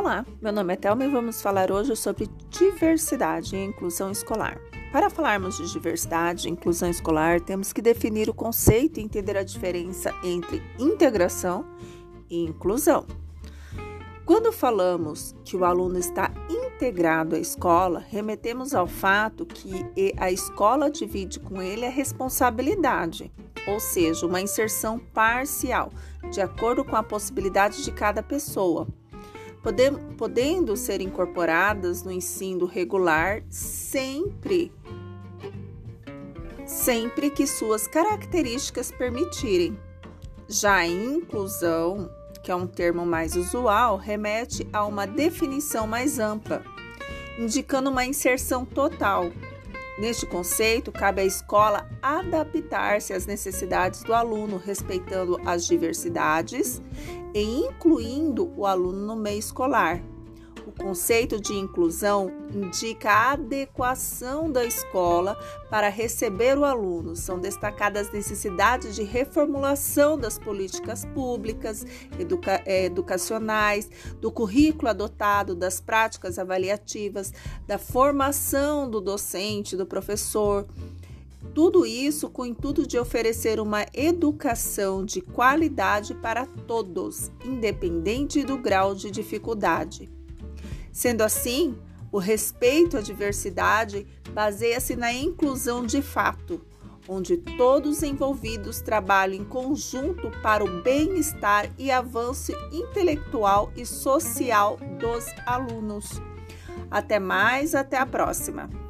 Olá, meu nome é Thelma e vamos falar hoje sobre diversidade e inclusão escolar. Para falarmos de diversidade e inclusão escolar, temos que definir o conceito e entender a diferença entre integração e inclusão. Quando falamos que o aluno está integrado à escola, remetemos ao fato que a escola divide com ele a responsabilidade, ou seja, uma inserção parcial, de acordo com a possibilidade de cada pessoa, podendo ser incorporadas no ensino regular sempre sempre que suas características permitirem. Já a inclusão, que é um termo mais usual, remete a uma definição mais ampla, indicando uma inserção total. Neste conceito, cabe à escola adaptar-se às necessidades do aluno, respeitando as diversidades e incluindo o aluno no meio escolar. O conceito de inclusão indica a adequação da escola para receber o aluno. São destacadas necessidades de reformulação das políticas públicas, educa eh, educacionais, do currículo adotado, das práticas avaliativas, da formação do docente, do professor tudo isso com o intuito de oferecer uma educação de qualidade para todos, independente do grau de dificuldade. Sendo assim, o respeito à diversidade baseia-se na inclusão de fato, onde todos os envolvidos trabalham em conjunto para o bem-estar e avanço intelectual e social dos alunos. Até mais, até a próxima!